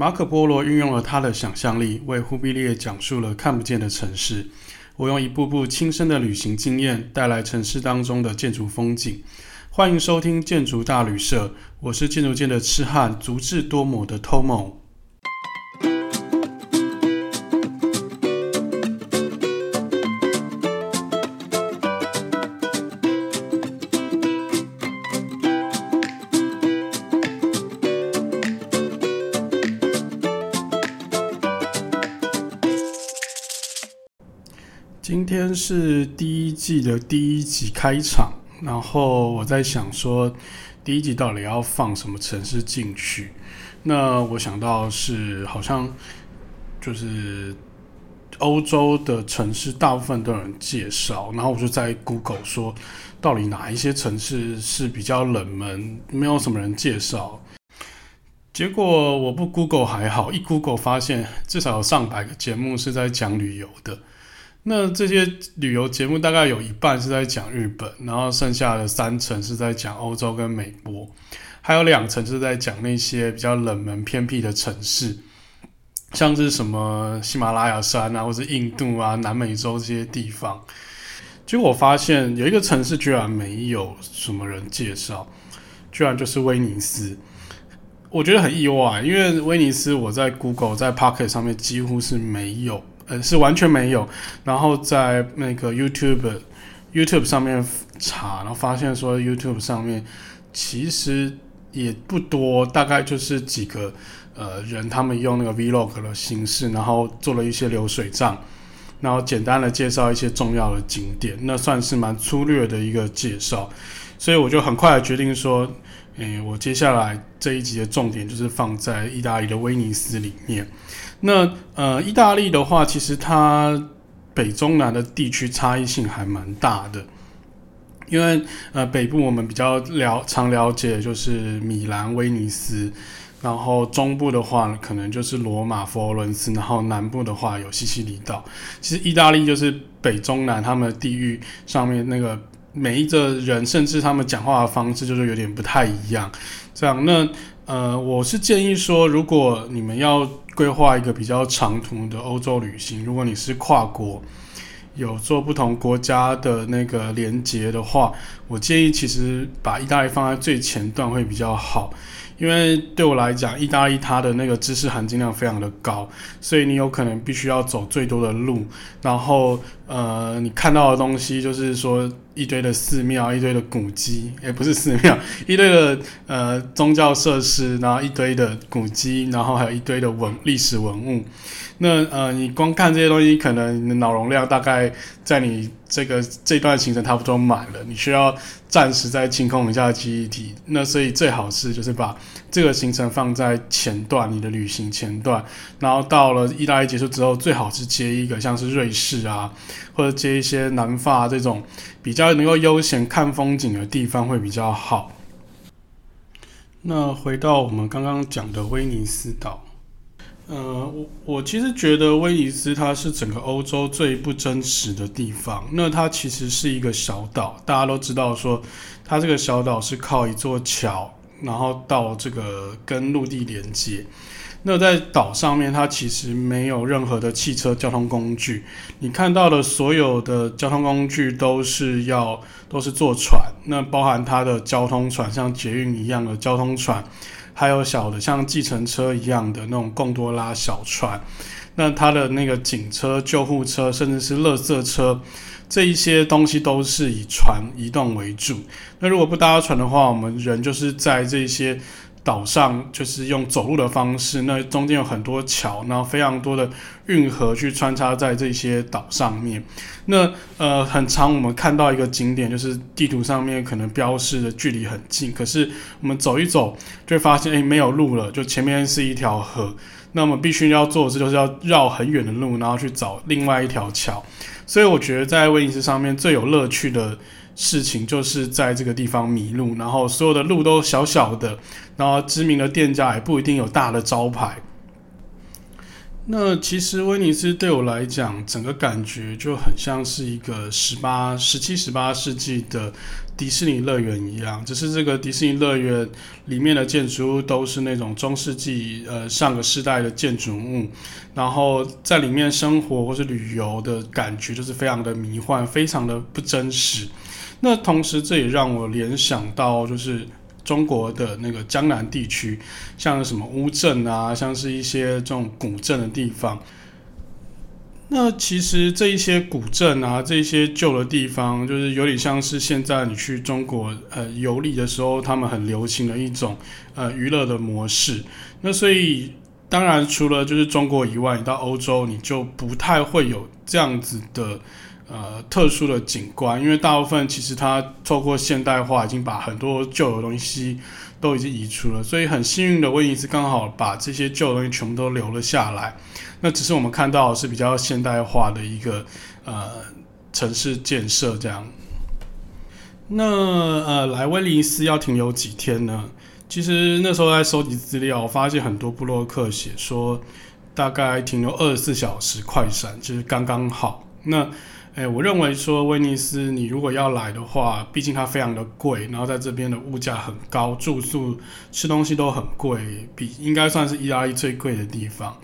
马可波罗运用了他的想象力，为忽必烈讲述了看不见的城市。我用一步步亲身的旅行经验，带来城市当中的建筑风景。欢迎收听建筑大旅社，我是建筑界的痴汉，足智多谋的 Tomo。是第一季的第一集开场，然后我在想说，第一集到底要放什么城市进去？那我想到是好像就是欧洲的城市，大部分都有人介绍，然后我就在 Google 说，到底哪一些城市是比较冷门，没有什么人介绍。结果我不 Google 还好，一 Google 发现至少有上百个节目是在讲旅游的。那这些旅游节目大概有一半是在讲日本，然后剩下的三成是在讲欧洲跟美国，还有两成是在讲那些比较冷门偏僻的城市，像是什么喜马拉雅山啊，或是印度啊、南美洲这些地方。结果我发现有一个城市居然没有什么人介绍，居然就是威尼斯。我觉得很意外，因为威尼斯我在 Google 在 Pocket 上面几乎是没有。呃，是完全没有。然后在那个 YouTube YouTube 上面查，然后发现说 YouTube 上面其实也不多，大概就是几个呃人，他们用那个 Vlog 的形式，然后做了一些流水账，然后简单的介绍一些重要的景点，那算是蛮粗略的一个介绍。所以我就很快的决定说，诶，我接下来这一集的重点就是放在意大利的威尼斯里面。那呃，意大利的话，其实它北中南的地区差异性还蛮大的，因为呃，北部我们比较了常了解就是米兰、威尼斯，然后中部的话可能就是罗马、佛罗伦斯，然后南部的话有西西里岛。其实意大利就是北中南他们地域上面那个每一个人，甚至他们讲话的方式就是有点不太一样。这样，那呃，我是建议说，如果你们要规划一个比较长途的欧洲旅行，如果你是跨国，有做不同国家的那个连接的话，我建议其实把意大利放在最前段会比较好。因为对我来讲，意大利它的那个知识含金量非常的高，所以你有可能必须要走最多的路，然后呃，你看到的东西就是说一堆的寺庙、一堆的古迹，也不是寺庙，一堆的呃宗教设施，然后一堆的古迹，然后还有一堆的文历史文物。那呃，你光看这些东西，可能你的脑容量大概在你这个这段行程差不多满了，你需要暂时再清空一下记忆体。那所以最好是就是把这个行程放在前段，你的旅行前段，然后到了意大利结束之后，最好是接一个像是瑞士啊，或者接一些南法这种比较能够悠闲看风景的地方会比较好。那回到我们刚刚讲的威尼斯岛。呃，我我其实觉得威尼斯它是整个欧洲最不真实的地方。那它其实是一个小岛，大家都知道说，它这个小岛是靠一座桥，然后到这个跟陆地连接。那在岛上面，它其实没有任何的汽车交通工具。你看到的所有的交通工具都是要都是坐船，那包含它的交通船，像捷运一样的交通船。还有小的像计程车一样的那种贡多拉小船，那它的那个警车、救护车，甚至是垃圾车，这一些东西都是以船移动为主。那如果不搭船的话，我们人就是在这些。岛上就是用走路的方式，那中间有很多桥，然后非常多的运河去穿插在这些岛上面。那呃，很常我们看到一个景点，就是地图上面可能标示的距离很近，可是我们走一走就会发现，哎，没有路了，就前面是一条河。那我们必须要做的事就是要绕很远的路，然后去找另外一条桥。所以我觉得在威尼斯上面最有乐趣的。事情就是在这个地方迷路，然后所有的路都小小的，然后知名的店家也不一定有大的招牌。那其实威尼斯对我来讲，整个感觉就很像是一个十八、十七、十八世纪的迪士尼乐园一样，只是这个迪士尼乐园里面的建筑物都是那种中世纪呃上个世代的建筑物，然后在里面生活或是旅游的感觉就是非常的迷幻，非常的不真实。那同时这也让我联想到就是。中国的那个江南地区，像什么乌镇啊，像是一些这种古镇的地方。那其实这一些古镇啊，这一些旧的地方，就是有点像是现在你去中国呃游历的时候，他们很流行的一种呃娱乐的模式。那所以当然除了就是中国以外，你到欧洲你就不太会有这样子的。呃，特殊的景观，因为大部分其实它透过现代化，已经把很多旧的东西都已经移除了，所以很幸运的威尼斯刚好把这些旧东西全部都留了下来。那只是我们看到是比较现代化的一个呃城市建设这样。那呃，来威尼斯要停留几天呢？其实那时候在收集资料，我发现很多布洛克写说大概停留二十四小时快闪，就是刚刚好。那哎，我认为说威尼斯，你如果要来的话，毕竟它非常的贵，然后在这边的物价很高，住宿、吃东西都很贵，比应该算是意大利最贵的地方。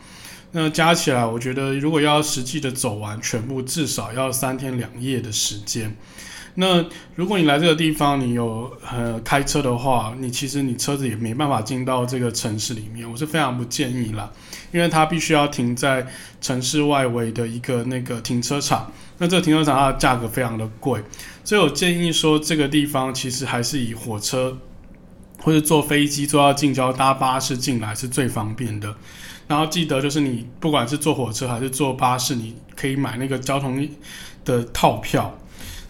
那加起来，我觉得如果要实际的走完全部，至少要三天两夜的时间。那如果你来这个地方，你有呃开车的话，你其实你车子也没办法进到这个城市里面，我是非常不建议啦，因为它必须要停在城市外围的一个那个停车场。那这个停车场它的价格非常的贵，所以我建议说这个地方其实还是以火车或者坐飞机坐到近郊搭巴士进来是最方便的。然后记得就是你不管是坐火车还是坐巴士，你可以买那个交通的套票。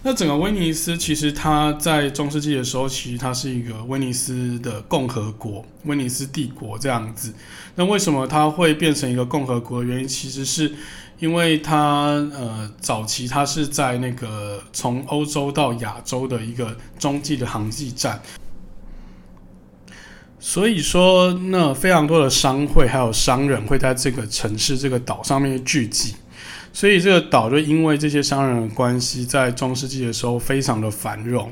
那整个威尼斯其实它在中世纪的时候，其实它是一个威尼斯的共和国，威尼斯帝国这样子。那为什么它会变成一个共和国的原因，其实是因为它呃早期它是在那个从欧洲到亚洲的一个中继的航迹站，所以说那非常多的商会还有商人会在这个城市这个岛上面聚集。所以这个岛就因为这些商人的关系，在中世纪的时候非常的繁荣，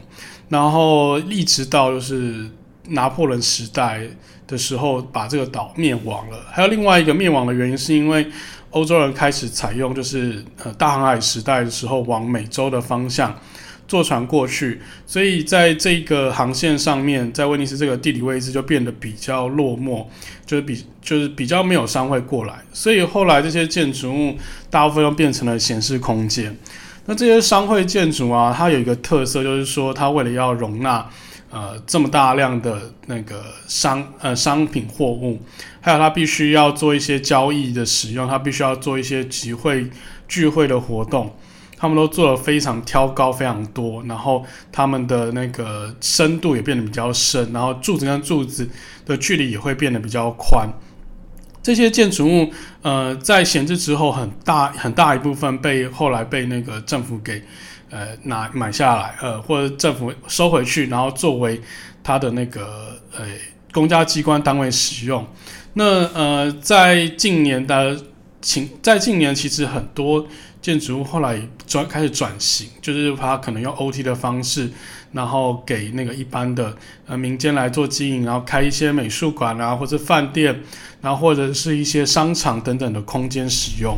然后一直到就是拿破仑时代的时候，把这个岛灭亡了。还有另外一个灭亡的原因，是因为欧洲人开始采用就是呃大航海时代的时候往美洲的方向。坐船过去，所以在这个航线上面，在威尼斯这个地理位置就变得比较落寞，就是比就是比较没有商会过来，所以后来这些建筑物大部分都变成了闲适空间。那这些商会建筑啊，它有一个特色，就是说它为了要容纳呃这么大量的那个商呃商品货物，还有它必须要做一些交易的使用，它必须要做一些集会聚会的活动。他们都做了非常挑高非常多，然后他们的那个深度也变得比较深，然后柱子跟柱子的距离也会变得比较宽。这些建筑物，呃，在闲置之后，很大很大一部分被后来被那个政府给呃拿买下来，呃，或者政府收回去，然后作为他的那个呃公家机关单位使用。那呃，在近年的情，在近年其实很多。建筑物后来转开始转型，就是它可能用 OT 的方式，然后给那个一般的呃民间来做经营，然后开一些美术馆啊，或者饭店，然后或者是一些商场等等的空间使用。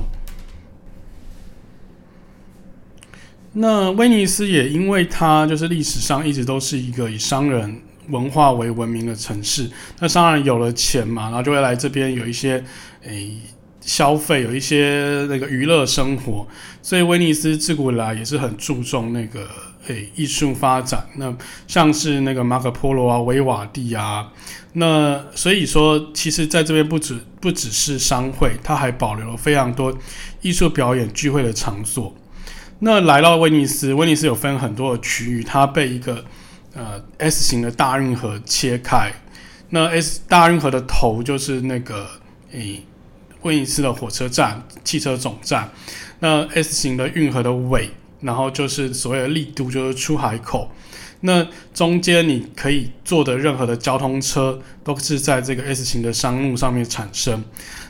那威尼斯也因为它就是历史上一直都是一个以商人文化为闻名的城市，那商人有了钱嘛，然后就会来这边有一些诶。消费有一些那个娱乐生活，所以威尼斯自古以来也是很注重那个诶艺术发展。那像是那个马可波罗啊、维瓦蒂啊，那所以说，其实在这边不止不只是商会，它还保留了非常多艺术表演聚会的场所。那来到威尼斯，威尼斯有分很多的区域，它被一个呃 S 型的大运河切开。那 S 大运河的头就是那个诶。威尼斯的火车站、汽车总站，那 S 型的运河的尾，然后就是所谓的丽都，就是出海口。那中间你可以坐的任何的交通车都是在这个 S 型的商路上面产生。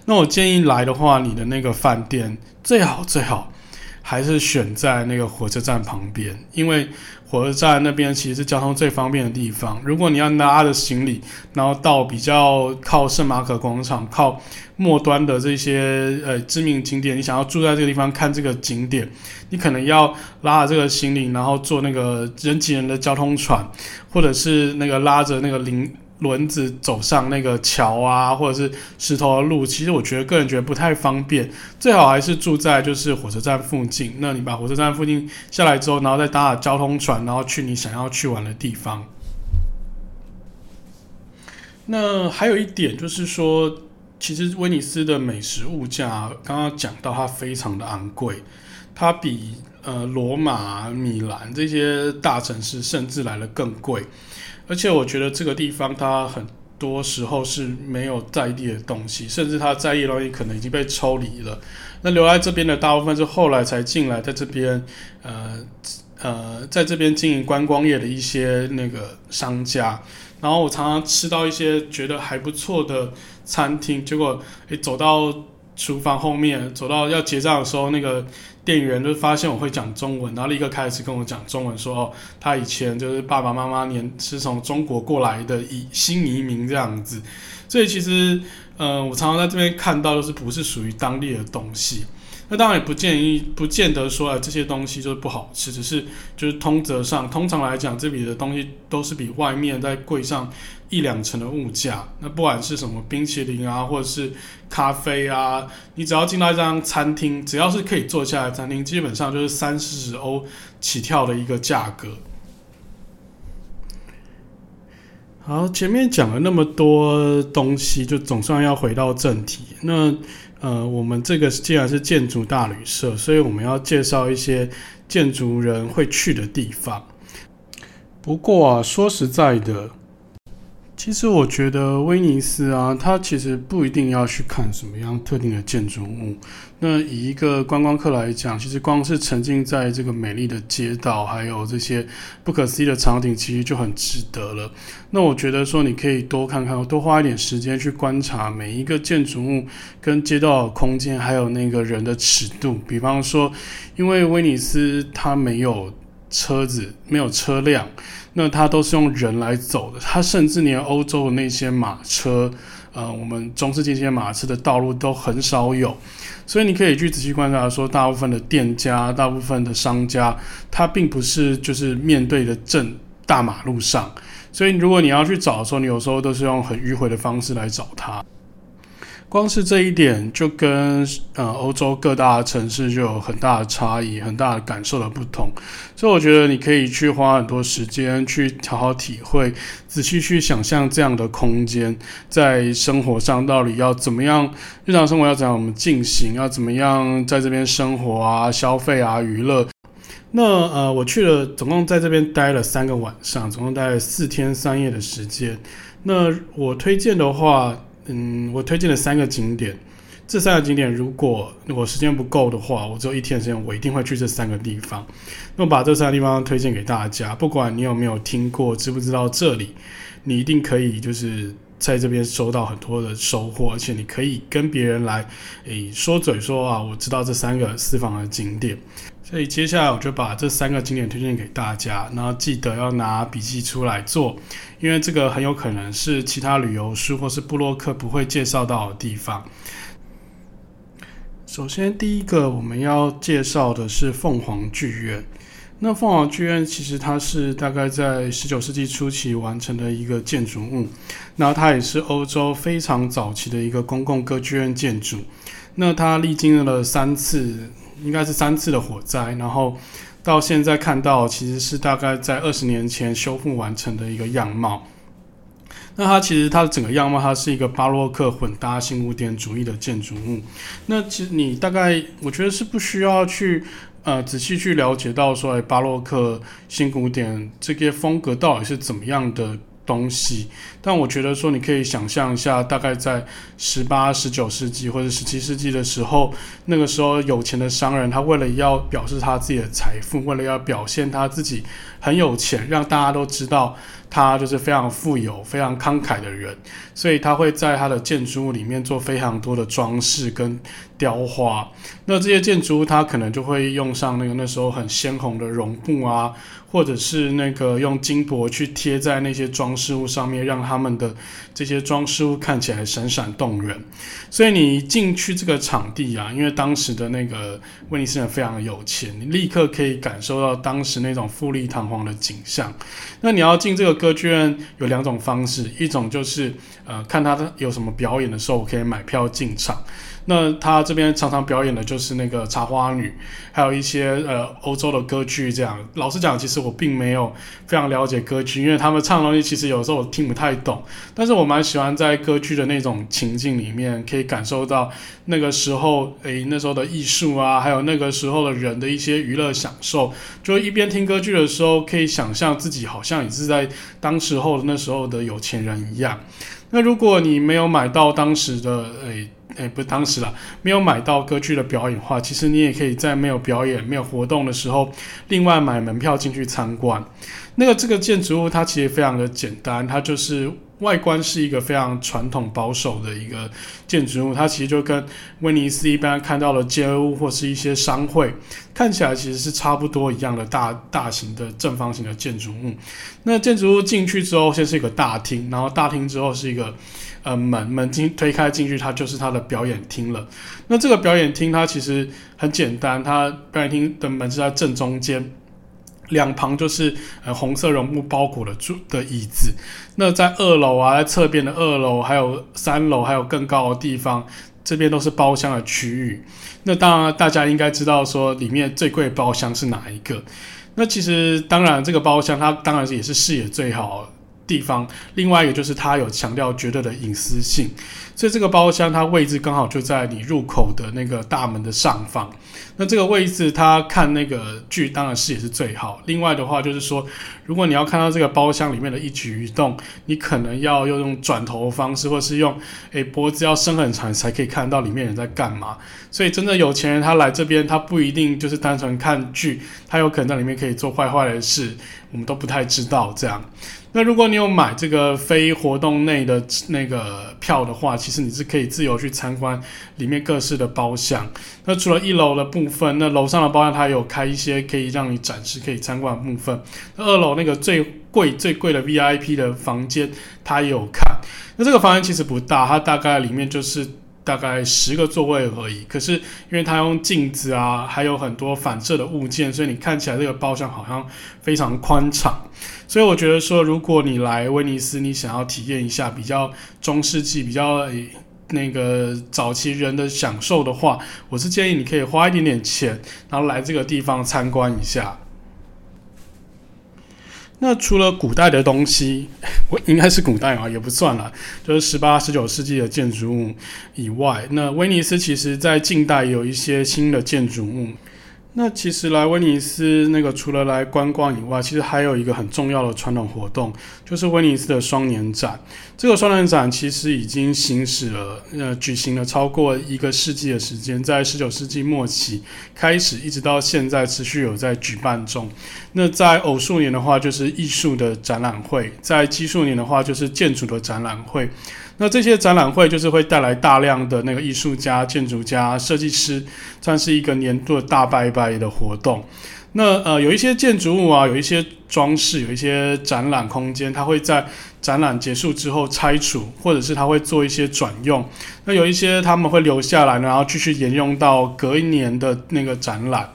那我建议来的话，你的那个饭店最好最好还是选在那个火车站旁边，因为。火车站那边其实是交通最方便的地方。如果你要拉着行李，然后到比较靠圣马可广场、靠末端的这些呃知名景点，你想要住在这个地方看这个景点，你可能要拉着这个行李，然后坐那个人挤人的交通船，或者是那个拉着那个零。轮子走上那个桥啊，或者是石头的路，其实我觉得个人觉得不太方便。最好还是住在就是火车站附近。那你把火车站附近下来之后，然后再搭交通船，然后去你想要去玩的地方。那还有一点就是说，其实威尼斯的美食物价刚刚讲到它非常的昂贵，它比呃罗马、米兰这些大城市甚至来得更贵。而且我觉得这个地方它很多时候是没有在地的东西，甚至它在地的东西可能已经被抽离了。那留在这边的大部分是后来才进来，在这边呃呃，在这边经营观光业的一些那个商家。然后我常常吃到一些觉得还不错的餐厅，结果诶走到厨房后面，走到要结账的时候，那个。店员就发现我会讲中文，然后立刻开始跟我讲中文说，哦，他以前就是爸爸妈妈年是从中国过来的移新移民这样子，所以其实，嗯，我常常在这边看到就是不是属于当地的东西。那当然也不建议，不见得说啊这些东西就是不好吃，只是就是通则上，通常来讲，这里的东西都是比外面再贵上一两成的物价。那不管是什么冰淇淋啊，或者是咖啡啊，你只要进到一张餐厅，只要是可以坐下来的餐厅，基本上就是三四十欧起跳的一个价格。好，前面讲了那么多东西，就总算要回到正题。那呃，我们这个既然是建筑大旅社，所以我们要介绍一些建筑人会去的地方。不过啊，说实在的。其实我觉得威尼斯啊，它其实不一定要去看什么样特定的建筑物。那以一个观光客来讲，其实光是沉浸在这个美丽的街道，还有这些不可思议的场景，其实就很值得了。那我觉得说，你可以多看看，多花一点时间去观察每一个建筑物跟街道的空间，还有那个人的尺度。比方说，因为威尼斯它没有车子，没有车辆。那它都是用人来走的，它甚至连欧洲的那些马车，呃，我们中世纪这些马车的道路都很少有，所以你可以去仔细观察，说大部分的店家、大部分的商家，它并不是就是面对的正大马路上，所以如果你要去找的时候，你有时候都是用很迂回的方式来找它。光是这一点就跟呃欧洲各大城市就有很大的差异，很大的感受的不同，所以我觉得你可以去花很多时间去好好体会，仔细去想象这样的空间在生活上到底要怎么样，日常生活要怎样我们进行，要怎么样在这边生活啊、消费啊、娱乐。那呃，我去了，总共在这边待了三个晚上，总共待了四天三夜的时间。那我推荐的话。嗯，我推荐了三个景点。这三个景点，如果我时间不够的话，我只有一天时间，我一定会去这三个地方。那我把这三个地方推荐给大家，不管你有没有听过，知不知道这里，你一定可以就是在这边收到很多的收获，而且你可以跟别人来诶说嘴说啊，我知道这三个私房的景点。所以接下来我就把这三个景点推荐给大家，然后记得要拿笔记出来做，因为这个很有可能是其他旅游书或是布洛克不会介绍到的地方。首先，第一个我们要介绍的是凤凰剧院。那凤凰剧院其实它是大概在十九世纪初期完成的一个建筑物，那它也是欧洲非常早期的一个公共歌剧院建筑。那它历经了三次。应该是三次的火灾，然后到现在看到其实是大概在二十年前修复完成的一个样貌。那它其实它的整个样貌，它是一个巴洛克混搭新古典主义的建筑物。那其实你大概我觉得是不需要去呃仔细去了解到说，哎，巴洛克新古典这些风格到底是怎么样的东西，但我觉得说你可以想象一下，大概在十八、十九世纪或者十七世纪的时候，那个时候有钱的商人，他为了要表示他自己的财富，为了要表现他自己很有钱，让大家都知道他就是非常富有、非常慷慨的人，所以他会在他的建筑物里面做非常多的装饰跟雕花。那这些建筑物，它可能就会用上那个那时候很鲜红的绒布啊。或者是那个用金箔去贴在那些装饰物上面，让他们的这些装饰物看起来闪闪动人。所以你进去这个场地啊，因为当时的那个威尼斯人非常的有钱，你立刻可以感受到当时那种富丽堂皇的景象。那你要进这个歌剧院有两种方式，一种就是呃看他的有什么表演的时候，我可以买票进场。那他这边常常表演的就是那个茶花女，还有一些呃欧洲的歌剧。这样，老实讲，其实我并没有非常了解歌剧，因为他们唱的东西其实有时候我听不太懂。但是我蛮喜欢在歌剧的那种情境里面，可以感受到那个时候，诶，那时候的艺术啊，还有那个时候的人的一些娱乐享受。就一边听歌剧的时候，可以想象自己好像也是在当时候那时候的有钱人一样。那如果你没有买到当时的诶。诶，不是当时啦，没有买到歌剧的表演的话，其实你也可以在没有表演、没有活动的时候，另外买门票进去参观。那个这个建筑物它其实非常的简单，它就是外观是一个非常传统保守的一个建筑物，它其实就跟威尼斯一般看到的街屋或是一些商会看起来其实是差不多一样的大大型的正方形的建筑物。那建筑物进去之后，先是一个大厅，然后大厅之后是一个。呃，门门进推开进去，它就是它的的表演厅了。那这个表演厅它其实很简单，它表演厅的门是在正中间，两旁就是呃红色绒布包裹的住的椅子。那在二楼啊，在侧边的二楼，还有三楼，还有更高的地方，这边都是包厢的区域。那当然，大家应该知道说里面最贵包厢是哪一个？那其实当然，这个包厢它当然也是视野最好。地方，另外一个就是它有强调绝对的隐私性，所以这个包厢它位置刚好就在你入口的那个大门的上方。那这个位置，它看那个剧当然视野是最好。另外的话就是说，如果你要看到这个包厢里面的一举一动，你可能要用转头的方式，或是用诶脖子要伸很长才可以看到里面人在干嘛。所以真的有钱人他来这边，他不一定就是单纯看剧，他有可能在里面可以做坏坏的事，我们都不太知道这样。那如果你有买这个非活动内的那个票的话，其实你是可以自由去参观里面各式的包厢。那除了一楼的部分，那楼上的包厢它有开一些可以让你展示、可以参观的部分。那二楼那个最贵、最贵的 VIP 的房间，它也有看。那这个房间其实不大，它大概里面就是。大概十个座位而已，可是因为它用镜子啊，还有很多反射的物件，所以你看起来这个包厢好像非常宽敞。所以我觉得说，如果你来威尼斯，你想要体验一下比较中世纪、比较那个早期人的享受的话，我是建议你可以花一点点钱，然后来这个地方参观一下。那除了古代的东西，我应该是古代啊，也不算了，就是十八、十九世纪的建筑物以外，那威尼斯其实在近代有一些新的建筑物。那其实来威尼斯，那个除了来观光以外，其实还有一个很重要的传统活动，就是威尼斯的双年展。这个双年展其实已经行驶了，呃，举行了超过一个世纪的时间，在十九世纪末期开始，一直到现在持续有在举办中。那在偶数年的话，就是艺术的展览会；在奇数年的话，就是建筑的展览会。那这些展览会就是会带来大量的那个艺术家、建筑家、设计师，算是一个年度的大拜拜的活动。那呃，有一些建筑物啊，有一些装饰，有一些展览空间，它会在展览结束之后拆除，或者是它会做一些转用。那有一些他们会留下来，然后继续沿用到隔一年的那个展览。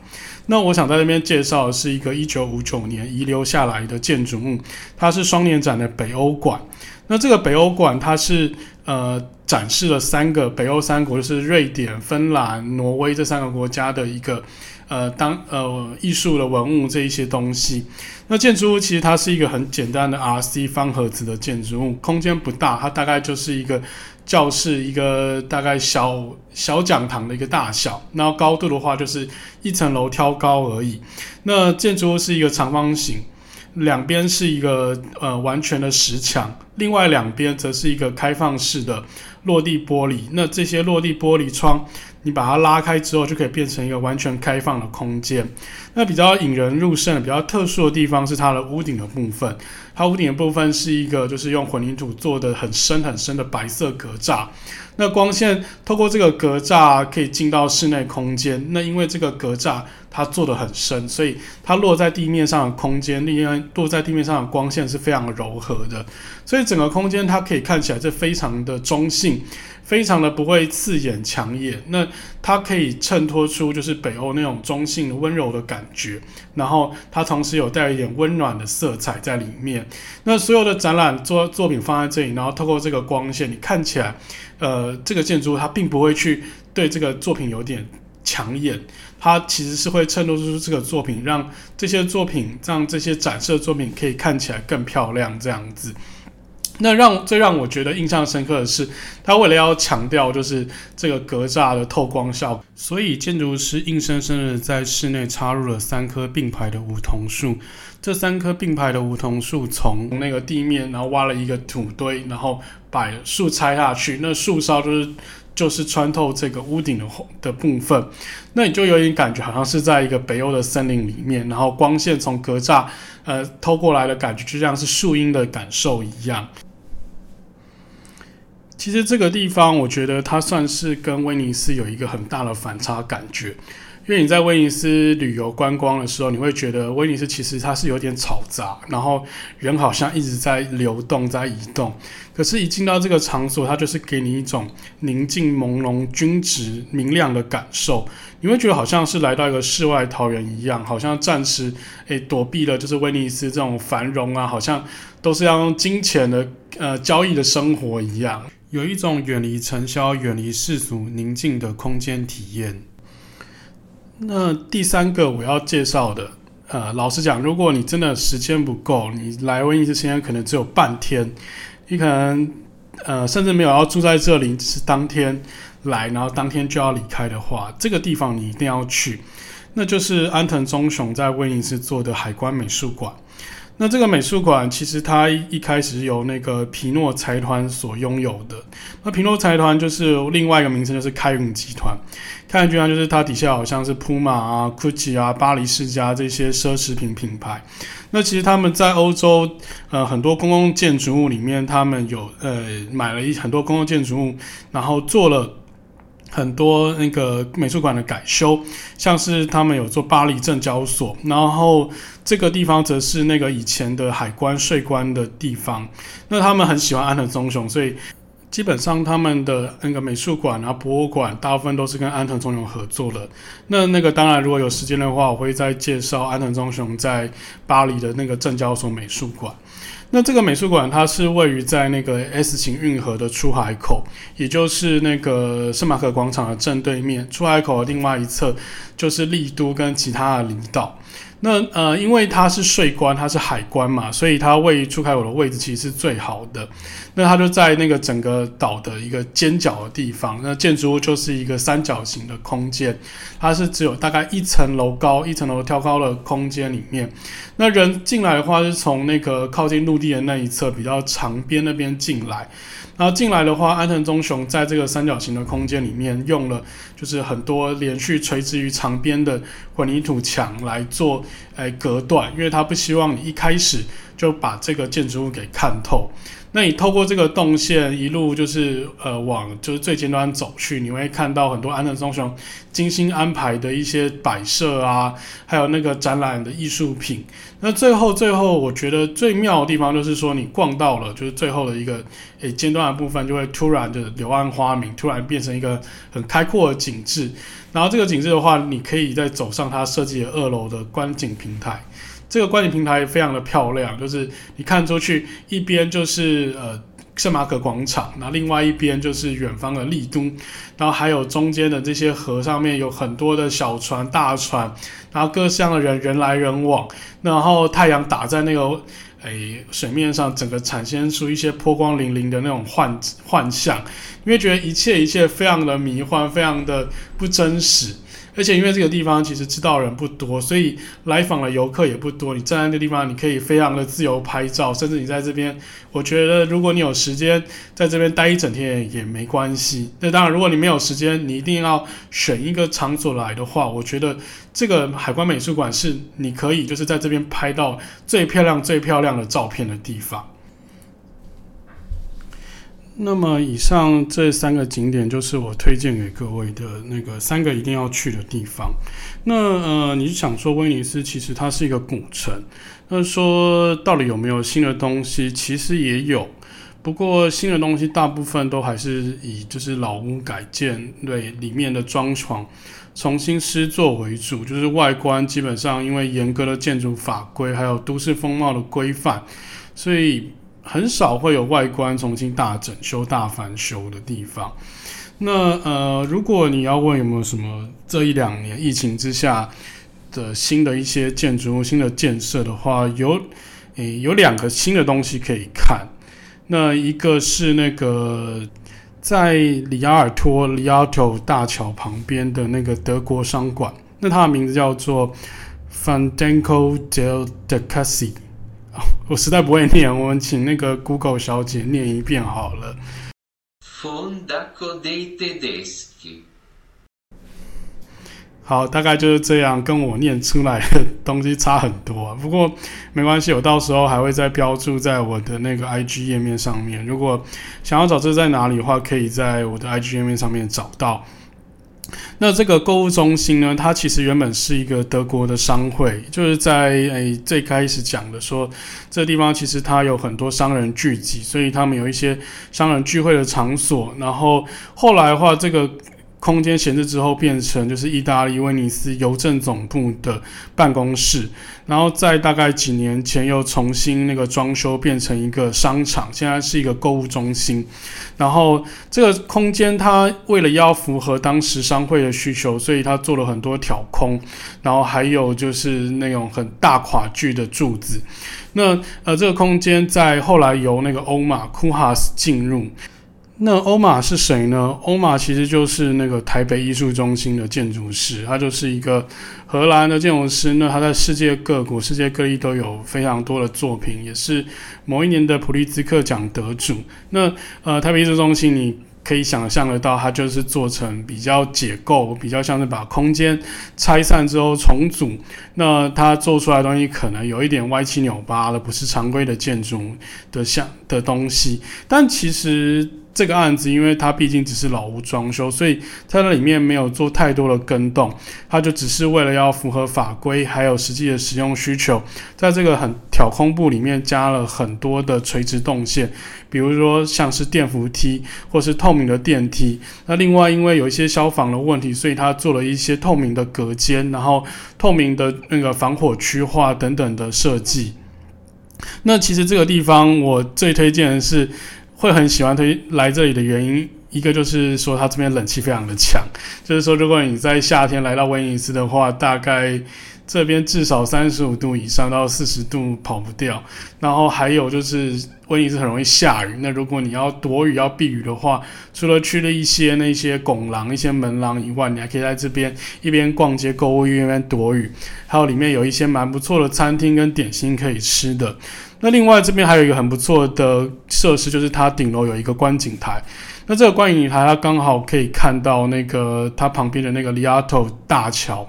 那我想在这边介绍的是一个一九五九年遗留下来的建筑物，它是双年展的北欧馆。那这个北欧馆，它是呃展示了三个北欧三国，就是瑞典、芬兰、挪威这三个国家的一个呃当呃艺术的文物这一些东西。那建筑物其实它是一个很简单的 RC 方盒子的建筑物，空间不大，它大概就是一个教室，一个大概小小讲堂的一个大小。然后高度的话就是一层楼挑高而已。那建筑物是一个长方形。两边是一个呃完全的石墙，另外两边则是一个开放式的落地玻璃。那这些落地玻璃窗，你把它拉开之后，就可以变成一个完全开放的空间。那比较引人入胜、比较特殊的地方是它的屋顶的部分。它屋顶的部分是一个就是用混凝土做的很深很深的白色格栅。那光线透过这个格栅可以进到室内空间。那因为这个格栅它做得很深，所以它落在地面上的空间，另外落在地面上的光线是非常柔和的，所以整个空间它可以看起来是非常的中性。非常的不会刺眼抢眼，那它可以衬托出就是北欧那种中性温柔的感觉，然后它同时有带一点温暖的色彩在里面。那所有的展览作作品放在这里，然后透过这个光线，你看起来，呃，这个建筑它并不会去对这个作品有点抢眼，它其实是会衬托出这个作品，让这些作品让这些展示的作品可以看起来更漂亮这样子。那让最让我觉得印象深刻的是，他为了要强调就是这个格栅的透光效果，所以建筑师硬生生的在室内插入了三棵并排的梧桐树。这三棵并排的梧桐树从那个地面，然后挖了一个土堆，然后把树拆下去。那树梢就是就是穿透这个屋顶的的部分，那你就有点感觉好像是在一个北欧的森林里面，然后光线从格栅呃透过来的感觉，就像是树荫的感受一样。其实这个地方，我觉得它算是跟威尼斯有一个很大的反差感觉，因为你在威尼斯旅游观光的时候，你会觉得威尼斯其实它是有点嘈杂，然后人好像一直在流动、在移动。可是，一进到这个场所，它就是给你一种宁静、朦胧、均质、明亮的感受。你会觉得好像是来到一个世外桃源一样，好像暂时诶躲避了就是威尼斯这种繁荣啊，好像都是要用金钱的呃交易的生活一样。有一种远离尘嚣、远离世俗、宁静的空间体验。那第三个我要介绍的，呃，老实讲，如果你真的时间不够，你来威尼斯时间可能只有半天，你可能呃甚至没有要住在这里，只是当天来，然后当天就要离开的话，这个地方你一定要去，那就是安藤忠雄在威尼斯做的海关美术馆。那这个美术馆其实它一开始由那个皮诺财团所拥有的。那皮诺财团就是另外一个名称，就是开云集团。开云集团就是它底下好像是 Puma 啊、Gucci 啊、巴黎世家这些奢侈品品牌。那其实他们在欧洲呃很多公共建筑物里面，他们有呃买了一很多公共建筑物，然后做了。很多那个美术馆的改修，像是他们有做巴黎证交所，然后这个地方则是那个以前的海关税关的地方。那他们很喜欢安藤忠雄，所以基本上他们的那个美术馆啊、博物馆，大部分都是跟安藤忠雄合作的。那那个当然，如果有时间的话，我会再介绍安藤忠雄在巴黎的那个证交所美术馆。那这个美术馆它是位于在那个 S 型运河的出海口，也就是那个圣马可广场的正对面。出海口的另外一侧就是丽都跟其他的离岛。那呃，因为它是税关，它是海关嘛，所以它位于出海口的位置其实是最好的。那它就在那个整个岛的一个尖角的地方。那建筑物就是一个三角形的空间，它是只有大概一层楼高，一层楼挑高的空间里面。那人进来的话，是从那个靠近陆地的那一侧比较长边那边进来。然后进来的话，安藤忠雄在这个三角形的空间里面用了，就是很多连续垂直于长边的混凝土墙来做，诶隔断，因为他不希望你一开始就把这个建筑物给看透。那你透过这个动线一路就是呃往就是最尖端走去，你会看到很多安藤忠雄精心安排的一些摆设啊，还有那个展览的艺术品。那最后最后，我觉得最妙的地方就是说，你逛到了就是最后的一个诶尖端的部分，就会突然的柳暗花明，突然变成一个很开阔的景致。然后这个景致的话，你可以再走上它设计的二楼的观景平台。这个观景平台非常的漂亮，就是你看出去一边就是呃圣马可广场，那另外一边就是远方的丽都，然后还有中间的这些河上面有很多的小船、大船，然后各式样的人人来人往，然后太阳打在那个诶水面上，整个产生出一些波光粼粼的那种幻幻象，因为觉得一切一切非常的迷幻，非常的不真实。而且因为这个地方其实知道人不多，所以来访的游客也不多。你站在那个地方，你可以非常的自由拍照，甚至你在这边，我觉得如果你有时间在这边待一整天也没关系。那当然，如果你没有时间，你一定要选一个场所来的话，我觉得这个海关美术馆是你可以就是在这边拍到最漂亮、最漂亮的照片的地方。那么以上这三个景点就是我推荐给各位的那个三个一定要去的地方。那呃，你想说威尼斯其实它是一个古城，那说到底有没有新的东西？其实也有，不过新的东西大部分都还是以就是老屋改建，对里面的装潢重新施作为主，就是外观基本上因为严格的建筑法规还有都市风貌的规范，所以。很少会有外观重新大整修、大翻修的地方。那呃，如果你要问有没有什么这一两年疫情之下的新的一些建筑物、新的建设的话，有诶有两个新的东西可以看。那一个是那个在里亚尔托 （Rialto） 大桥旁边的那个德国商馆，那它的名字叫做 Fondaco del Decassi。我实在不会念，我们请那个 Google 小姐念一遍好了。Fondaco dei Tedeschi。好，大概就是这样，跟我念出来的东西差很多。不过没关系，我到时候还会再标注在我的那个 IG 页面上面。如果想要找这在哪里的话，可以在我的 IG 页面上面找到。那这个购物中心呢，它其实原本是一个德国的商会，就是在诶、最开始讲的说，这地方其实它有很多商人聚集，所以他们有一些商人聚会的场所。然后后来的话，这个。空间闲置之后，变成就是意大利威尼斯邮政总部的办公室，然后在大概几年前又重新那个装修，变成一个商场，现在是一个购物中心。然后这个空间它为了要符合当时商会的需求，所以它做了很多挑空，然后还有就是那种很大跨距的柱子。那呃，这个空间在后来由那个欧玛库哈斯进入。那欧玛是谁呢？欧玛其实就是那个台北艺术中心的建筑师，他就是一个荷兰的建筑师。那他在世界各国、世界各地都有非常多的作品，也是某一年的普利兹克奖得主。那呃，台北艺术中心，你可以想象得到，它就是做成比较解构，比较像是把空间拆散之后重组。那它做出来的东西可能有一点歪七扭八的，不是常规的建筑的像的东西，但其实。这个案子，因为它毕竟只是老屋装修，所以它那里面没有做太多的更动，它就只是为了要符合法规，还有实际的使用需求，在这个很挑空部里面加了很多的垂直动线，比如说像是电扶梯或是透明的电梯。那另外，因为有一些消防的问题，所以它做了一些透明的隔间，然后透明的那个防火区划等等的设计。那其实这个地方我最推荐的是。会很喜欢推来这里的原因，一个就是说它这边冷气非常的强，就是说如果你在夏天来到威尼斯的话，大概这边至少三十五度以上到四十度跑不掉。然后还有就是威尼斯很容易下雨，那如果你要躲雨要避雨的话，除了去了一些那些拱廊、一些门廊以外，你还可以在这边一边逛街购物一边躲雨，还有里面有一些蛮不错的餐厅跟点心可以吃的。那另外这边还有一个很不错的设施，就是它顶楼有一个观景台。那这个观景台它刚好可以看到那个它旁边的那个里亚托大桥。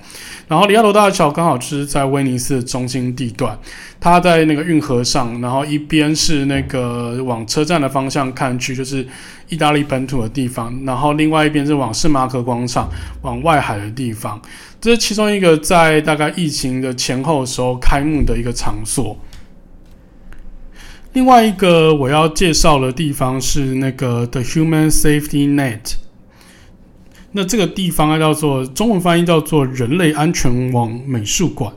然后里亚托大桥刚好就是在威尼斯的中心地段，它在那个运河上，然后一边是那个往车站的方向看去，就是意大利本土的地方，然后另外一边是往圣马可广场往外海的地方。这是其中一个在大概疫情的前后的时候开幕的一个场所。另外一个我要介绍的地方是那个 The Human Safety Net，那这个地方叫做中文翻译叫做人类安全网美术馆，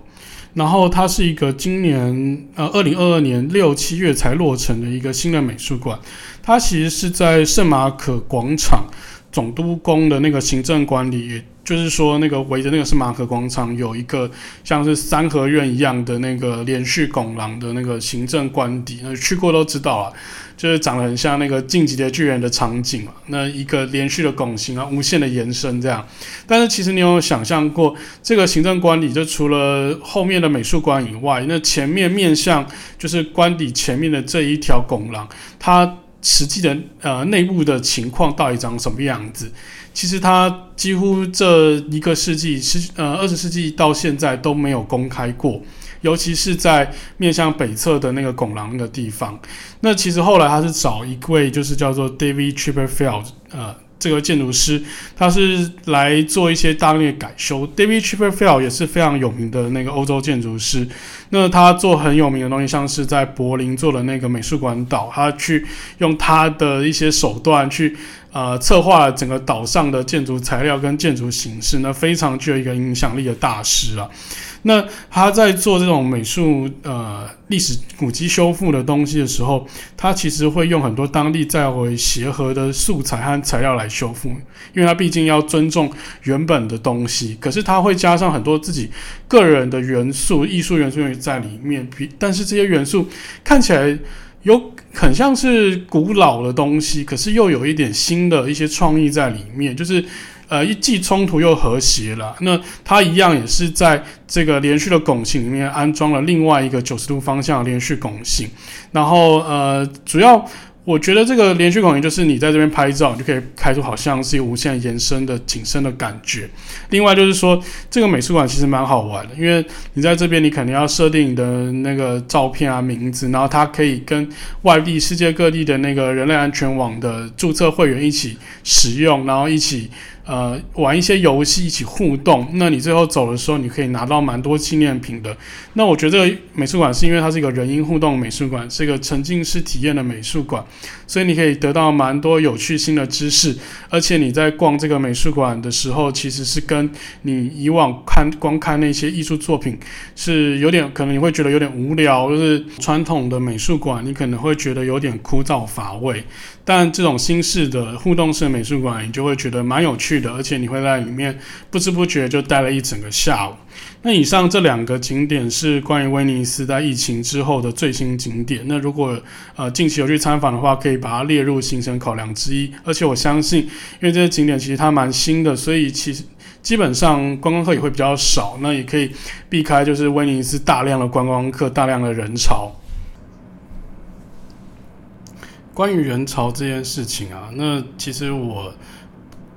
然后它是一个今年呃二零二二年六七月才落成的一个新的美术馆，它其实是在圣马可广场总督宫的那个行政管理就是说那个围着那个是马可广场，有一个像是三合院一样的那个连续拱廊的那个行政官邸，那去过都知道了，就是长得很像那个进击的巨人的场景嘛。那一个连续的拱形啊，无限的延伸这样。但是其实你有想象过，这个行政官邸就除了后面的美术馆以外，那前面面向就是官邸前面的这一条拱廊，它实际的呃内部的情况到底长什么样子？其实他几乎这一个世纪，十呃二十世纪到现在都没有公开过，尤其是在面向北侧的那个拱廊的地方。那其实后来他是找一位，就是叫做 David Chipperfield，呃。这个建筑师，他是来做一些大量的改修。David Chipperfield 也是非常有名的那个欧洲建筑师。那他做很有名的东西，像是在柏林做的那个美术馆岛，他去用他的一些手段去呃策划整个岛上的建筑材料跟建筑形式，那非常具有一个影响力的大师啊。那他在做这种美术呃历史古迹修复的东西的时候，他其实会用很多当地再会协和的素材和材料来修复，因为他毕竟要尊重原本的东西，可是他会加上很多自己个人的元素、艺术元素在里面。比但是这些元素看起来有很像是古老的东西，可是又有一点新的一些创意在里面，就是。呃，一既冲突又和谐了。那它一样也是在这个连续的拱形里面安装了另外一个九十度方向的连续拱形。然后呃，主要我觉得这个连续拱形就是你在这边拍照，你就可以开出好像是一个无限延伸的景深的感觉。另外就是说，这个美术馆其实蛮好玩的，因为你在这边你肯定要设定你的那个照片啊、名字，然后它可以跟外地世界各地的那个人类安全网的注册会员一起使用，然后一起。呃，玩一些游戏，一起互动。那你最后走的时候，你可以拿到蛮多纪念品的。那我觉得美术馆是因为它是一个人因互动美术馆，是一个沉浸式体验的美术馆，所以你可以得到蛮多有趣新的知识。而且你在逛这个美术馆的时候，其实是跟你以往看光看那些艺术作品是有点，可能你会觉得有点无聊，就是传统的美术馆，你可能会觉得有点枯燥乏味。但这种新式的互动式的美术馆，你就会觉得蛮有趣的，而且你会在里面不知不觉就待了一整个下午。那以上这两个景点是关于威尼斯在疫情之后的最新景点。那如果呃近期有去参访的话，可以把它列入行程考量之一。而且我相信，因为这些景点其实它蛮新的，所以其实基本上观光客也会比较少。那也可以避开就是威尼斯大量的观光客、大量的人潮。关于人潮这件事情啊，那其实我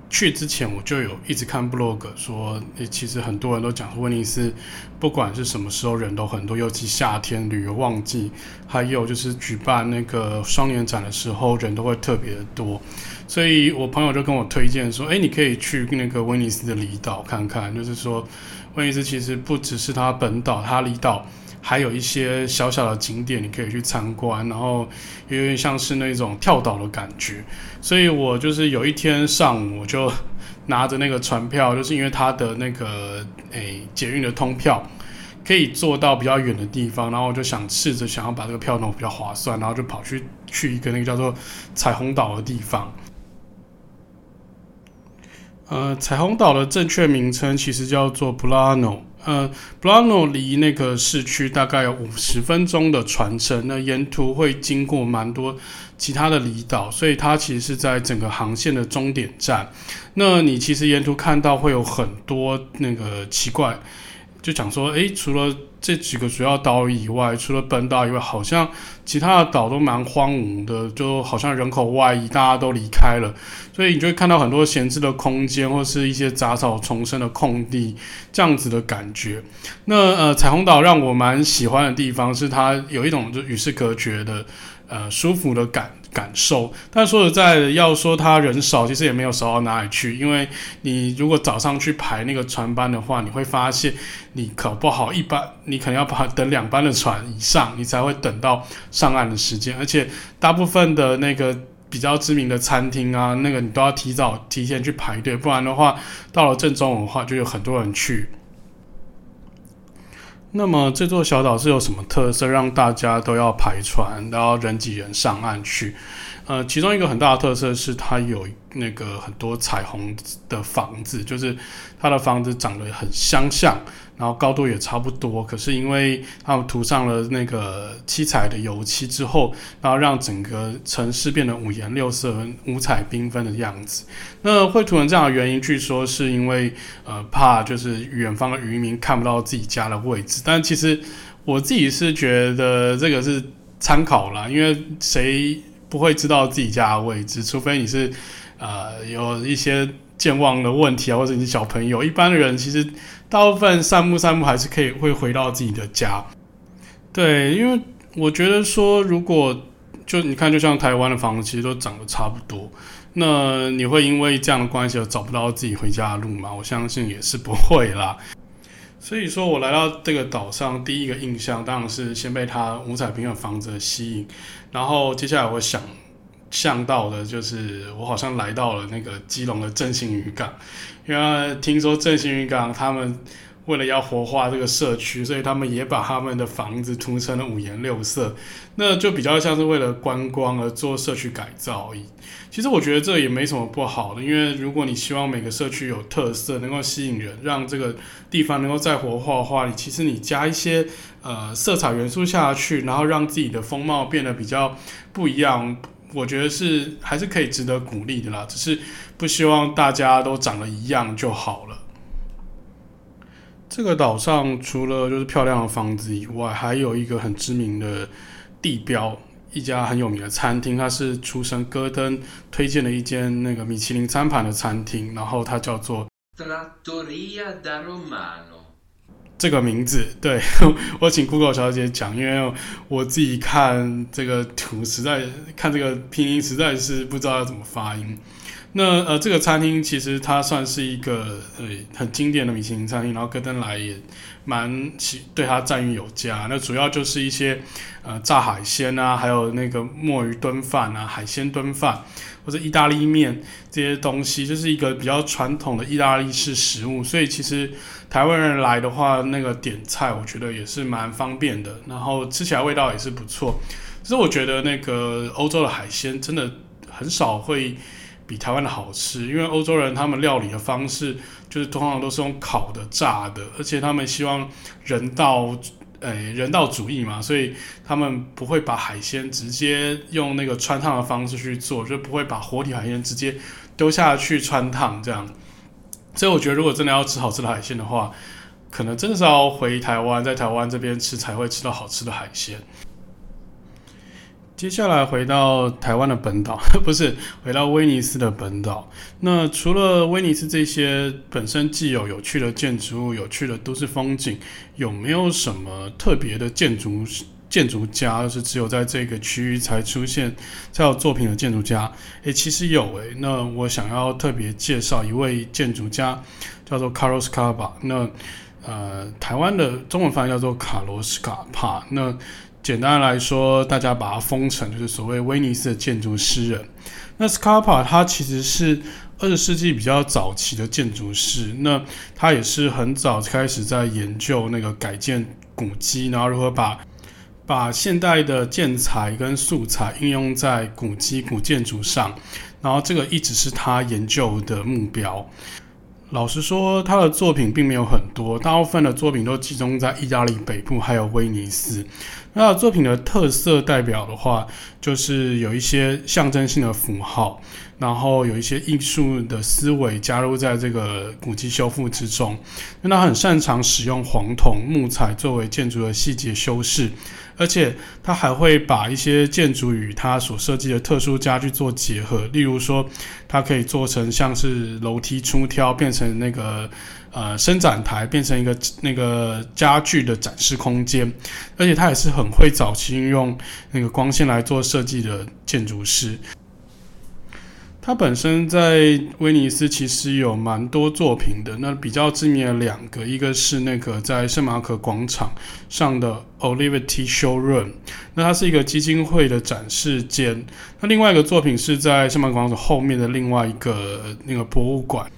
去之前我就有一直看部落格说，诶，其实很多人都讲说威尼斯不管是什么时候人都很多，尤其夏天旅游旺季，还有就是举办那个双年展的时候人都会特别的多，所以我朋友就跟我推荐说，诶，你可以去那个威尼斯的离岛看看，就是说威尼斯其实不只是它本岛，它离岛。还有一些小小的景点你可以去参观，然后有点像是那种跳岛的感觉。所以我就是有一天上午我就拿着那个船票，就是因为它的那个诶、捷运的通票可以坐到比较远的地方，然后我就想试着想要把这个票弄比较划算，然后就跑去去一个那个叫做彩虹岛的地方。呃，彩虹岛的正确名称其实叫做 Burano。呃，Brano 离那个市区大概有五十分钟的船程，那沿途会经过蛮多其他的离岛，所以它其实是在整个航线的终点站。那你其实沿途看到会有很多那个奇怪。就讲说，诶，除了这几个主要岛以外，除了本岛以外，好像其他的岛都蛮荒芜的，就好像人口外移，大家都离开了，所以你就会看到很多闲置的空间，或是一些杂草丛生的空地，这样子的感觉。那呃，彩虹岛让我蛮喜欢的地方是它有一种就与世隔绝的呃舒服的感感受，但说实在的，要说他人少，其实也没有少到哪里去。因为你如果早上去排那个船班的话，你会发现你可不好一班，你可能要排等两班的船以上，你才会等到上岸的时间。而且大部分的那个比较知名的餐厅啊，那个你都要提早提前去排队，不然的话，到了正中午的话，就有很多人去。那么这座小岛是有什么特色，让大家都要排船，然后人挤人上岸去？呃，其中一个很大的特色是它有那个很多彩虹的房子，就是它的房子长得很相像。然后高度也差不多，可是因为他们涂上了那个七彩的油漆之后，然后让整个城市变得五颜六色、五彩缤纷的样子。那会涂成这样的原因，据说是因为呃怕就是远方的渔民看不到自己家的位置。但其实我自己是觉得这个是参考啦，因为谁不会知道自己家的位置？除非你是呃有一些健忘的问题啊，或者你是小朋友。一般的人其实。大部分散步散步还是可以会回到自己的家，对，因为我觉得说，如果就你看，就像台湾的房子其实都长得差不多，那你会因为这样的关系而找不到自己回家的路吗？我相信也是不会啦。所以说我来到这个岛上，第一个印象当然是先被它五彩缤纷的房子吸引，然后接下来我想。想到的就是我好像来到了那个基隆的正兴渔港，因为听说正兴渔港他们为了要活化这个社区，所以他们也把他们的房子涂成了五颜六色，那就比较像是为了观光而做社区改造而已。其实我觉得这也没什么不好的，因为如果你希望每个社区有特色，能够吸引人，让这个地方能够再活化的话，你其实你加一些呃色彩元素下去，然后让自己的风貌变得比较不一样。我觉得是还是可以值得鼓励的啦，只是不希望大家都长得一样就好了。这个岛上除了就是漂亮的房子以外，还有一个很知名的地标，一家很有名的餐厅，它是厨神戈登推荐的一间那个米其林餐盘的餐厅，然后它叫做。这个名字，对，我请 Google 小姐讲，因为我自己看这个图，实在看这个拼音，实在是不知道要怎么发音。那呃，这个餐厅其实它算是一个呃很经典的米其林餐厅，然后戈登来也蛮喜对它赞誉有加。那主要就是一些呃炸海鲜啊，还有那个墨鱼炖饭啊，海鲜炖饭。或者意大利面这些东西，就是一个比较传统的意大利式食物，所以其实台湾人来的话，那个点菜我觉得也是蛮方便的，然后吃起来味道也是不错。其实我觉得那个欧洲的海鲜真的很少会比台湾的好吃，因为欧洲人他们料理的方式就是通常都是用烤的、炸的，而且他们希望人道。呃，人道主义嘛，所以他们不会把海鲜直接用那个穿烫的方式去做，就不会把活体海鲜直接丢下去穿烫这样。所以我觉得，如果真的要吃好吃的海鲜的话，可能真的是要回台湾，在台湾这边吃才会吃到好吃的海鲜。接下来回到台湾的本岛，不是回到威尼斯的本岛。那除了威尼斯这些本身既有有趣的建筑物、有趣的都市风景，有没有什么特别的建筑建筑家，就是只有在这个区域才出现才有作品的建筑家？诶，其实有诶。那我想要特别介绍一位建筑家，叫做 Carlos Carpa。那呃，台湾的中文翻译叫做卡罗斯卡帕。那简单来说，大家把它封成就是所谓威尼斯的建筑诗人。那 Scarpa 他其实是二十世纪比较早期的建筑师，那他也是很早开始在研究那个改建古迹，然后如何把把现代的建材跟素材应用在古迹古建筑上，然后这个一直是他研究的目标。老实说，他的作品并没有很多，大部分的作品都集中在意大利北部还有威尼斯。那作品的特色代表的话，就是有一些象征性的符号，然后有一些艺术的思维加入在这个古迹修复之中。那他很擅长使用黄铜、木材作为建筑的细节修饰，而且他还会把一些建筑与他所设计的特殊家具做结合。例如说，它可以做成像是楼梯出挑，变成那个。呃，伸展台变成一个那个家具的展示空间，而且他也是很会早期运用那个光线来做设计的建筑师。他本身在威尼斯其实有蛮多作品的，那比较知名的两个，一个是那个在圣马可广场上的 Olivetti Showroom，那它是一个基金会的展示间。那另外一个作品是在圣马可广场后面的另外一个那个博物馆。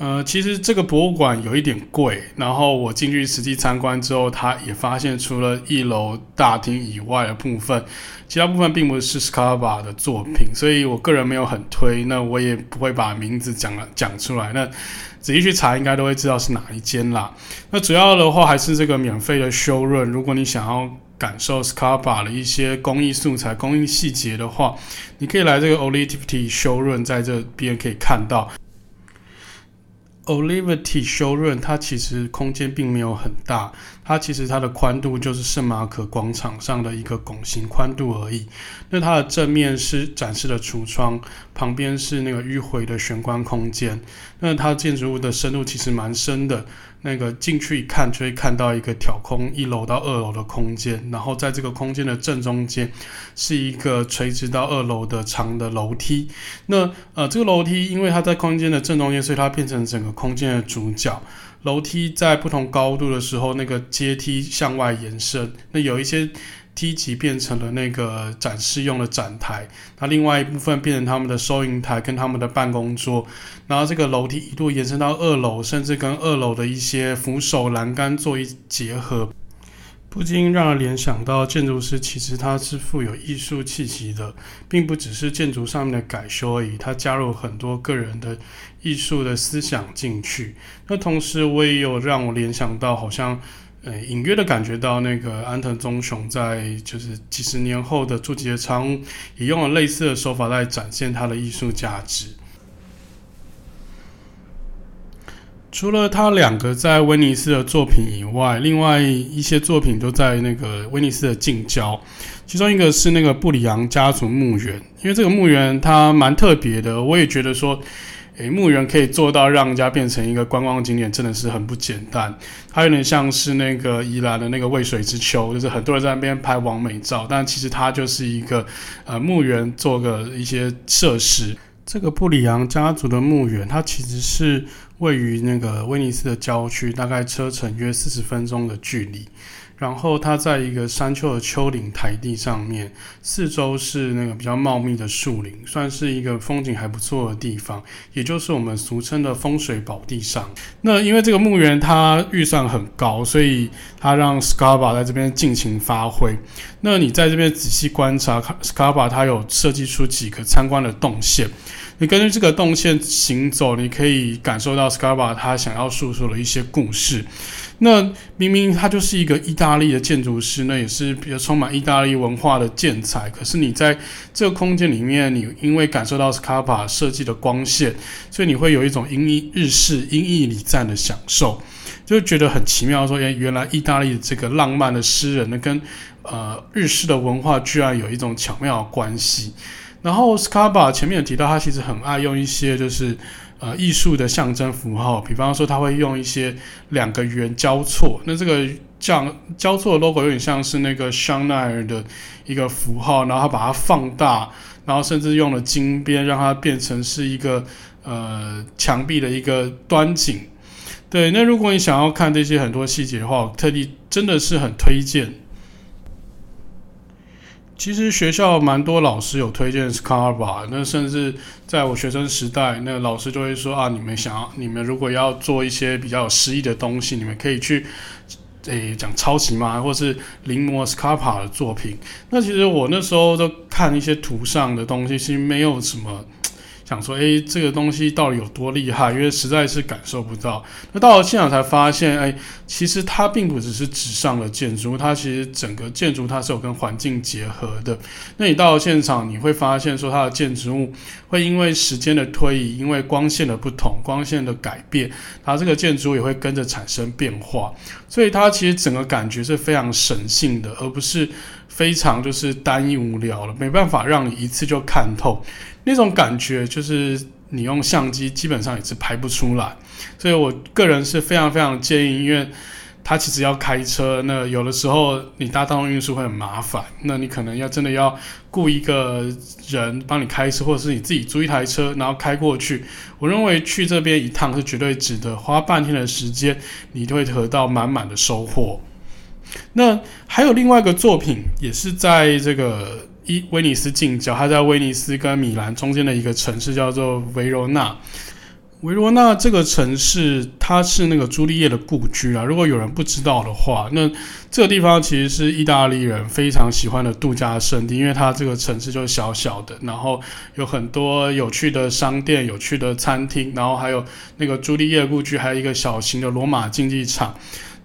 呃，其实这个博物馆有一点贵，然后我进去实际参观之后，他也发现除了一楼大厅以外的部分，其他部分并不是 Scarpa 的作品，所以我个人没有很推，那我也不会把名字讲了讲出来，那仔细去查应该都会知道是哪一间啦。那主要的话还是这个免费的修润如果你想要感受 Scarpa 的一些工艺素材、工艺细节的话，你可以来这个 Olivetti showroom，在这边可以看到。Olivetti showroom，它其实空间并没有很大，它其实它的宽度就是圣马可广场上的一个拱形宽度而已。那它的正面是展示的橱窗，旁边是那个迂回的玄关空间。那它建筑物的深度其实蛮深的。那个进去一看，就会看到一个挑空一楼到二楼的空间，然后在这个空间的正中间是一个垂直到二楼的长的楼梯。那呃，这个楼梯因为它在空间的正中间，所以它变成整个空间的主角。楼梯在不同高度的时候，那个阶梯向外延伸，那有一些。梯级变成了那个展示用的展台，那另外一部分变成他们的收银台跟他们的办公桌，然后这个楼梯一度延伸到二楼，甚至跟二楼的一些扶手栏杆做一结合，不禁让人联想到建筑师其实他是富有艺术气息的，并不只是建筑上面的改修而已，他加入很多个人的艺术的思想进去。那同时我也有让我联想到好像。呃，隐约的感觉到那个安藤忠雄在就是几十年后的筑吉的仓也用了类似的手法来展现他的艺术价值。除了他两个在威尼斯的作品以外，另外一些作品都在那个威尼斯的近郊，其中一个是那个布里昂家族墓园，因为这个墓园它蛮特别的，我也觉得说。诶，墓园可以做到让人家变成一个观光景点，真的是很不简单。它有点像是那个宜兰的那个渭水之丘，就是很多人在那边拍完美照，但其实它就是一个呃墓园，做个一些设施。这个布里昂家族的墓园，它其实是位于那个威尼斯的郊区，大概车程约四十分钟的距离。然后它在一个山丘的丘陵台地上面，四周是那个比较茂密的树林，算是一个风景还不错的地方，也就是我们俗称的风水宝地上。那因为这个墓园它预算很高，所以它让 Scarba 在这边尽情发挥。那你在这边仔细观察，Scarba 它有设计出几个参观的动线。你根据这个动线行走，你可以感受到 Scarba 他想要诉说的一些故事。那明明他就是一个意大利的建筑师，那也是比较充满意大利文化的建材。可是你在这个空间里面，你因为感受到 Scarpa 设计的光线，所以你会有一种英意日式英意礼赞的享受，就觉得很奇妙。说，哎，原来意大利的这个浪漫的诗人呢，跟呃日式的文化居然有一种巧妙的关系。然后斯卡帕前面有提到，他其实很爱用一些就是呃艺术的象征符号，比方说他会用一些两个圆交错，那这个这样交错的 logo 有点像是那个香奈儿的一个符号，然后他把它放大，然后甚至用了金边让它变成是一个呃墙壁的一个端景。对，那如果你想要看这些很多细节的话，我特地真的是很推荐。其实学校蛮多老师有推荐 Scarpa，那甚至在我学生时代，那老师就会说啊，你们想要，你们如果要做一些比较有诗意的东西，你们可以去诶讲抄袭吗？或是临摹 Scarpa 的作品。那其实我那时候都看一些图上的东西，其实没有什么。想说，诶，这个东西到底有多厉害？因为实在是感受不到。那到了现场才发现，诶，其实它并不只是纸上的建筑，它其实整个建筑它是有跟环境结合的。那你到了现场，你会发现说，它的建筑物会因为时间的推移，因为光线的不同，光线的改变，它这个建筑也会跟着产生变化。所以它其实整个感觉是非常神性的，而不是非常就是单一无聊了，没办法让你一次就看透。那种感觉就是你用相机基本上也是拍不出来，所以我个人是非常非常建议，因为他其实要开车，那有的时候你搭大众运输会很麻烦，那你可能要真的要雇一个人帮你开车，或者是你自己租一台车然后开过去。我认为去这边一趟是绝对值得，花半天的时间你都会得到满满的收获。那还有另外一个作品，也是在这个。一威尼斯近郊，它在威尼斯跟米兰中间的一个城市叫做维罗纳。维罗纳这个城市，它是那个朱丽叶的故居啊。如果有人不知道的话，那这个地方其实是意大利人非常喜欢的度假胜地，因为它这个城市就是小小的，然后有很多有趣的商店、有趣的餐厅，然后还有那个朱丽叶故居，还有一个小型的罗马竞技场。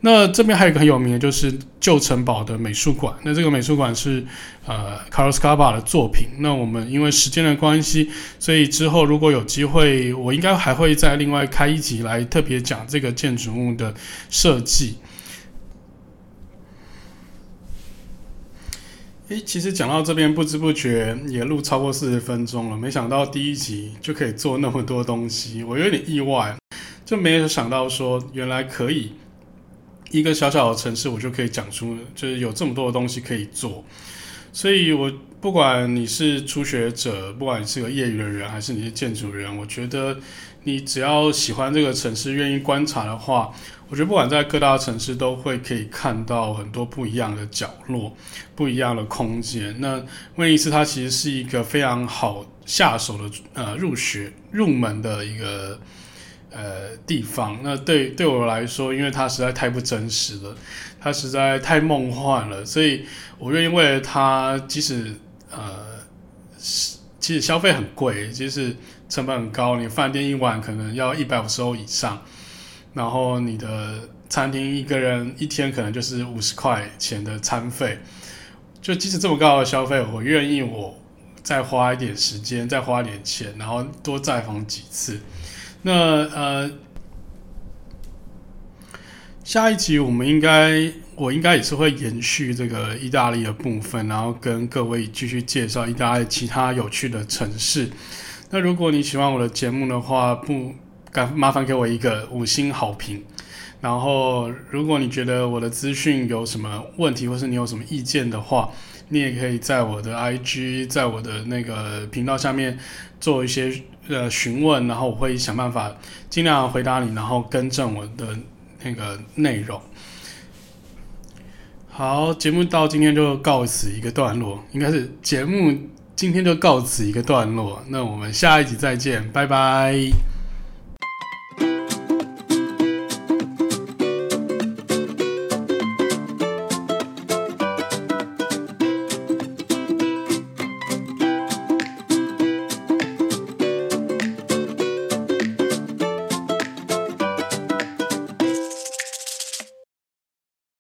那这边还有一个很有名的，就是旧城堡的美术馆。那这个美术馆是呃卡洛斯卡巴的作品。那我们因为时间的关系，所以之后如果有机会，我应该还会再另外开一集来特别讲这个建筑物的设计。诶，其实讲到这边，不知不觉也录超过四十分钟了。没想到第一集就可以做那么多东西，我有点意外，就没有想到说原来可以。一个小小的城市，我就可以讲出，就是有这么多的东西可以做。所以，我不管你是初学者，不管你是个业余的人，还是你是建筑人，我觉得你只要喜欢这个城市，愿意观察的话，我觉得不管在各大城市都会可以看到很多不一样的角落，不一样的空间。那威尼斯它其实是一个非常好下手的呃入学入门的一个。呃，地方那对对我来说，因为它实在太不真实了，它实在太梦幻了，所以我愿意为了它，即使呃，其实消费很贵，即使成本很高，你饭店一晚可能要一百五十欧以上，然后你的餐厅一个人一天可能就是五十块钱的餐费，就即使这么高的消费，我愿意我再花一点时间，再花一点钱，然后多再访几次。那呃，下一集我们应该，我应该也是会延续这个意大利的部分，然后跟各位继续介绍意大利其他有趣的城市。那如果你喜欢我的节目的话，不敢麻烦给我一个五星好评。然后，如果你觉得我的资讯有什么问题，或是你有什么意见的话，你也可以在我的 IG，在我的那个频道下面做一些。呃，询问，然后我会想办法尽量回答你，然后更正我的那个内容。好，节目到今天就告辞一个段落，应该是节目今天就告辞一个段落。那我们下一集再见，拜拜。